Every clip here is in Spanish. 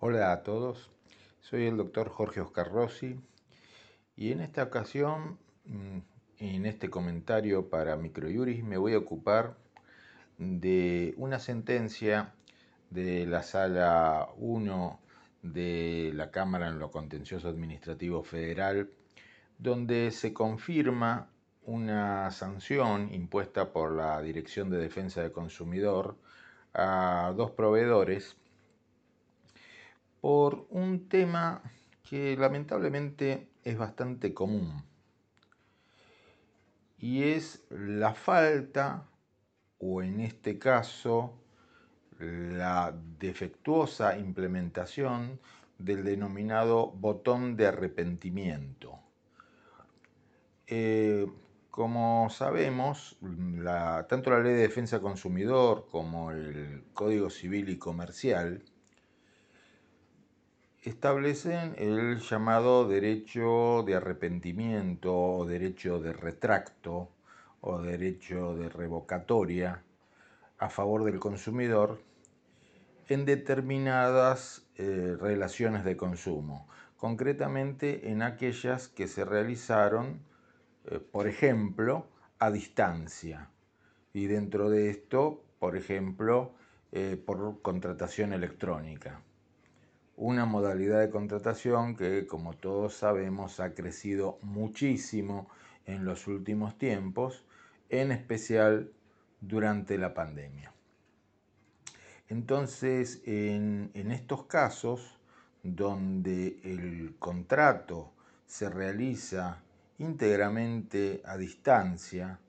Hola a todos, soy el doctor Jorge Oscar Rossi y en esta ocasión, mm, en este comentario para Microjuris, me voy a ocupar de una sentencia de la Sala 1 de la Cámara en lo Contencioso Administrativo Federal, donde se confirma una sanción impuesta por la Dirección de Defensa del Consumidor a dos proveedores por un tema que lamentablemente es bastante común y es la falta o en este caso la defectuosa implementación del denominado botón de arrepentimiento. Eh, como sabemos, tanto la Ley de Defensa Consumidor como el Código Civil y Comercial establecen el llamado derecho de arrepentimiento o derecho de retracto o derecho de revocatoria a favor del consumidor en determinadas eh, relaciones de consumo, concretamente en aquellas que se realizaron, eh, por ejemplo, a distancia. Y dentro de esto, por ejemplo, eh, por contratación electrónica una modalidad de contratación que, como todos sabemos, ha crecido muchísimo en los últimos tiempos, en especial durante la pandemia. Entonces, en, estos casos, donde el contrato se realiza íntegramente a distancia,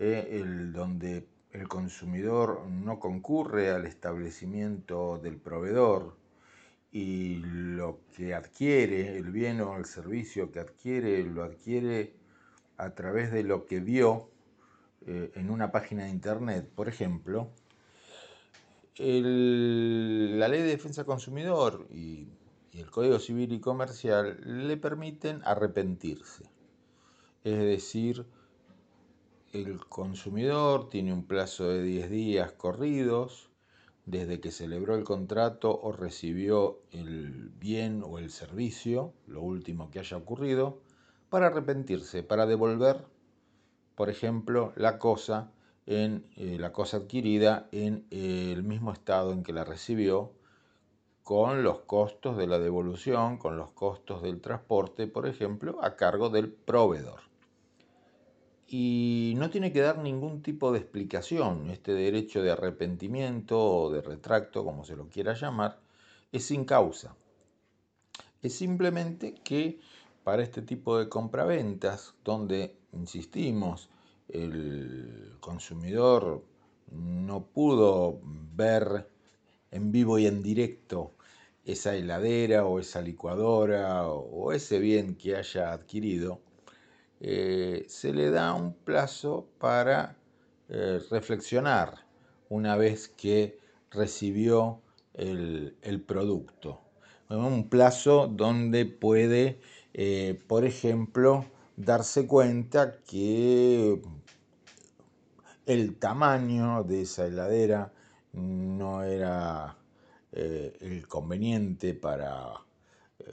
eh, donde el consumidor no concurre al establecimiento del proveedor, y lo que adquiere, el bien o el servicio que adquiere, lo adquiere a través de lo que vio eh, en una página de internet, por ejemplo, la ley de defensa consumidor y, y el Código Civil y Comercial le permiten arrepentirse. Es decir, el consumidor tiene un plazo de 10 días corridos desde que celebró el contrato o recibió el bien o el servicio, lo último que haya ocurrido, para arrepentirse, para devolver, por ejemplo, la cosa en eh, la cosa adquirida en el mismo estado en que la recibió, con los costos de la devolución, con los costos del transporte, por ejemplo, a cargo del proveedor y no tiene que dar ningún tipo de explicación. Este derecho de arrepentimiento o de retracto, como se lo quiera llamar, es sin causa. Es simplemente que para este tipo de compraventas, donde, insistimos, el consumidor no pudo ver en vivo y en directo esa heladera o esa licuadora o ese bien que haya adquirido, eh, se le da un plazo para eh, reflexionar una vez que recibió el, producto. Un plazo donde puede, eh, por ejemplo, darse cuenta que el tamaño de esa heladera no era el conveniente para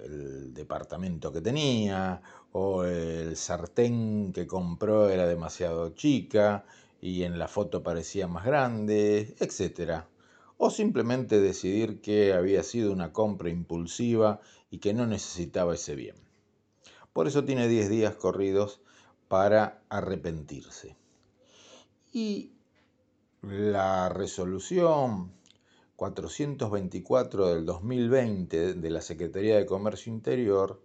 el departamento que tenía, o el sartén que compró era demasiado chica y en la foto parecía más grande, etc. O simplemente decidir que había sido una compra impulsiva y que no necesitaba ese bien. Por eso tiene 10 días corridos para arrepentirse. Y la resolución 424 del 2020 de la Secretaría de Comercio Interior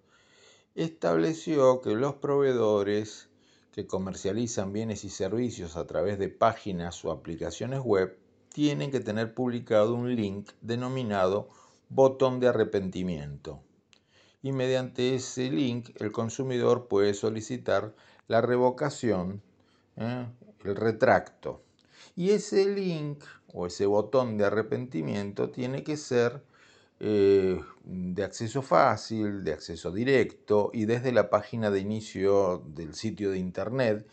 estableció que los proveedores que comercializan bienes y servicios a través de páginas o aplicaciones web tienen que tener publicado un link denominado botón de arrepentimiento. Y mediante ese link el consumidor puede solicitar la revocación, ¿eh? el retracto. Y ese link o ese botón de arrepentimiento tiene que ser eh, de acceso fácil, de acceso directo y desde la página de inicio del sitio de internet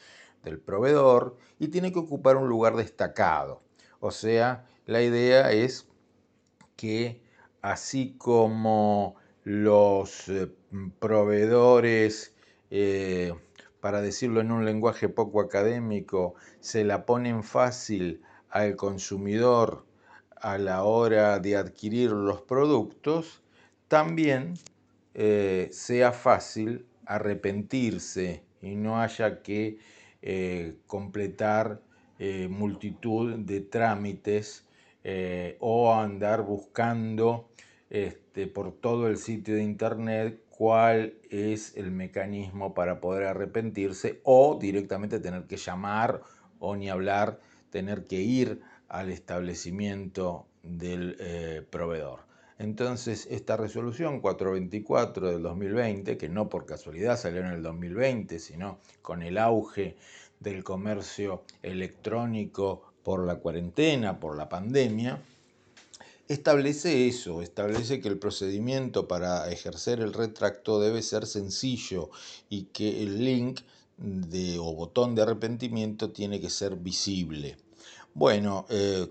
del proveedor y tiene que ocupar un lugar destacado. O sea, la idea es que así como los eh, proveedores, eh, para decirlo en un lenguaje poco académico, se la ponen fácil al consumidor a la hora de adquirir los productos, también eh, sea fácil arrepentirse y no haya que completar multitud de trámites o andar buscando este, por todo el sitio de internet cuál es el mecanismo para poder arrepentirse o directamente tener que llamar o ni hablar, tener que ir al establecimiento del eh, proveedor. Entonces, esta resolución 424 del 2020, que no por casualidad salió en el 2020, sino con el auge del comercio electrónico por la cuarentena, por la pandemia, establece eso, establece que el procedimiento para ejercer el retracto debe ser sencillo y que el link de, o botón de arrepentimiento tiene que ser visible. Bueno, eh,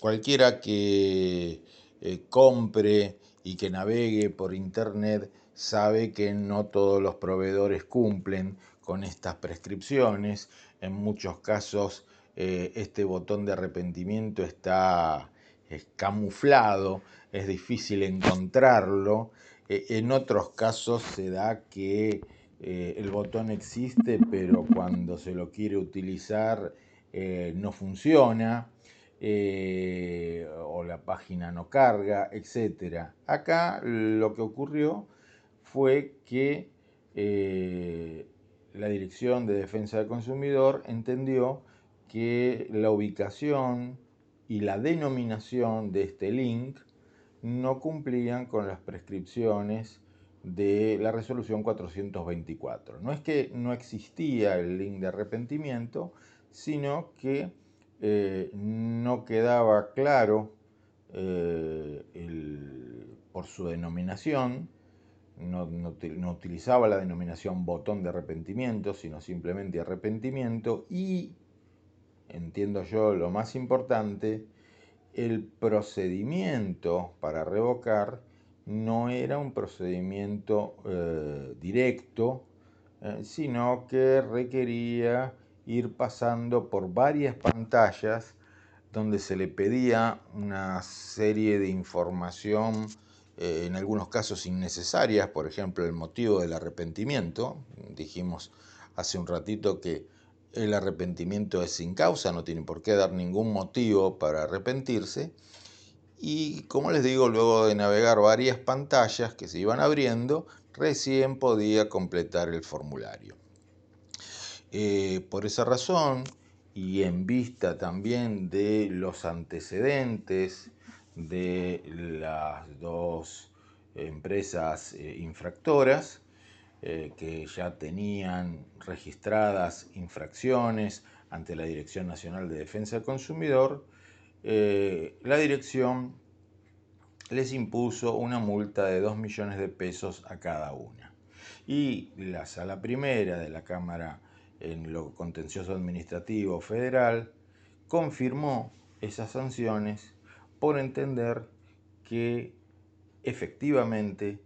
cualquiera que eh, compre y que navegue por internet sabe que no todos los proveedores cumplen con estas prescripciones. En muchos casos eh, este botón de arrepentimiento está es camuflado, es difícil encontrarlo. E, en otros casos se da que el botón existe, pero cuando se lo quiere utilizar eh, no funciona. Eh, o la página no carga, etc. Acá lo que ocurrió fue que la Dirección de Defensa del Consumidor entendió que la ubicación y la denominación de este link no cumplían con las prescripciones de la resolución 424. No es que no existía el link de arrepentimiento, sino que eh, no quedaba claro eh, por su denominación, no, no, utilizaba la denominación botón de arrepentimiento, sino simplemente arrepentimiento y entiendo yo lo más importante, el procedimiento para revocar no era un procedimiento eh, directo, sino que requería ir pasando por varias pantallas donde se le pedía una serie de información, eh, en algunos casos innecesarias, por ejemplo, el motivo del arrepentimiento. Dijimos hace un ratito que el arrepentimiento es sin causa, no tiene por qué dar ningún motivo para arrepentirse. Y como les digo, luego de navegar varias pantallas que se iban abriendo, recién podía completar el formulario. Eh, por esa razón, y en vista también de los antecedentes de las dos empresas eh, infractoras, eh, que ya tenían registradas infracciones ante la Dirección Nacional de Defensa del Consumidor, la dirección les impuso una multa de 2 millones de pesos a cada una. Y la sala primera de la Cámara en lo contencioso administrativo federal confirmó esas sanciones por entender que efectivamente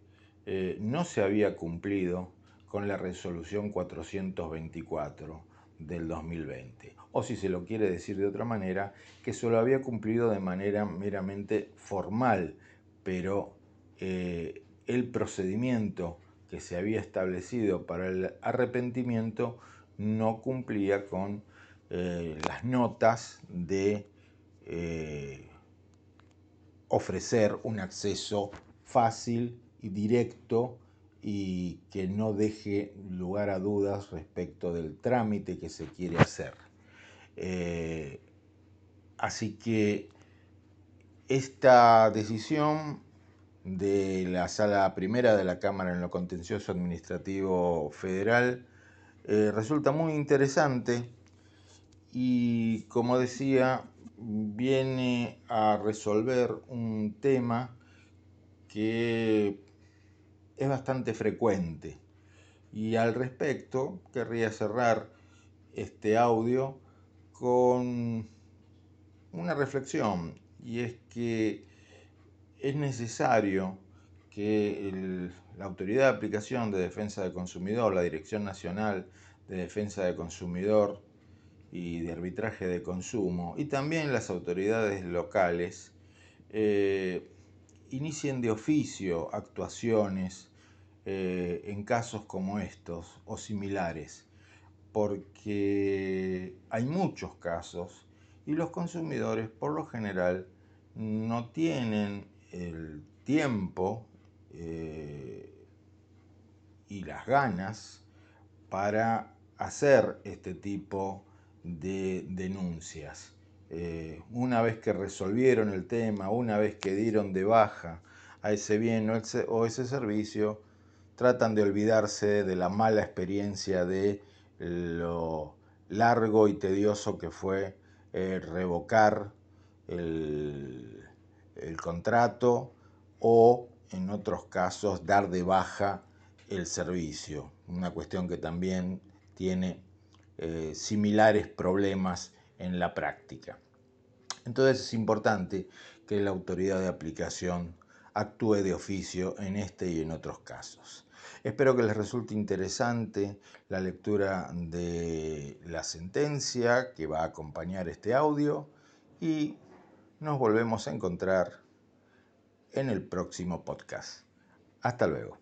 eh, no se había cumplido con la resolución 424 del 2020. O si se lo quiere decir de otra manera, que se lo había cumplido de manera meramente formal, pero eh, el procedimiento que se había establecido para el arrepentimiento no cumplía con eh, las notas de ofrecer un acceso fácil directo y que no deje lugar a dudas respecto del trámite que se quiere hacer. Eh, así que esta decisión de la sala primera de la Cámara en lo contencioso administrativo federal eh, resulta muy interesante y como decía viene a resolver un tema que es bastante frecuente. Y al respecto, querría cerrar este audio con una reflexión, y es que es necesario que la Autoridad de Aplicación de Defensa del Consumidor, la Dirección Nacional de Defensa del Consumidor y de Arbitraje de Consumo, y también las autoridades locales, eh, inicien de oficio actuaciones eh, en casos como estos o similares, porque hay muchos casos y los consumidores por lo general no tienen el tiempo eh, y las ganas para hacer este tipo de denuncias. Eh, una vez que resolvieron el tema, una vez que dieron de baja a ese bien o ese servicio, tratan de olvidarse de la mala experiencia de lo largo y tedioso que fue eh, revocar el, el contrato o en otros casos dar de baja el servicio, una cuestión que también tiene eh, similares problemas en la práctica. Entonces es importante que la autoridad de aplicación actúe de oficio en este y en otros casos. Espero que les resulte interesante la lectura de la sentencia que va a acompañar este audio y nos volvemos a encontrar en el próximo podcast. Hasta luego.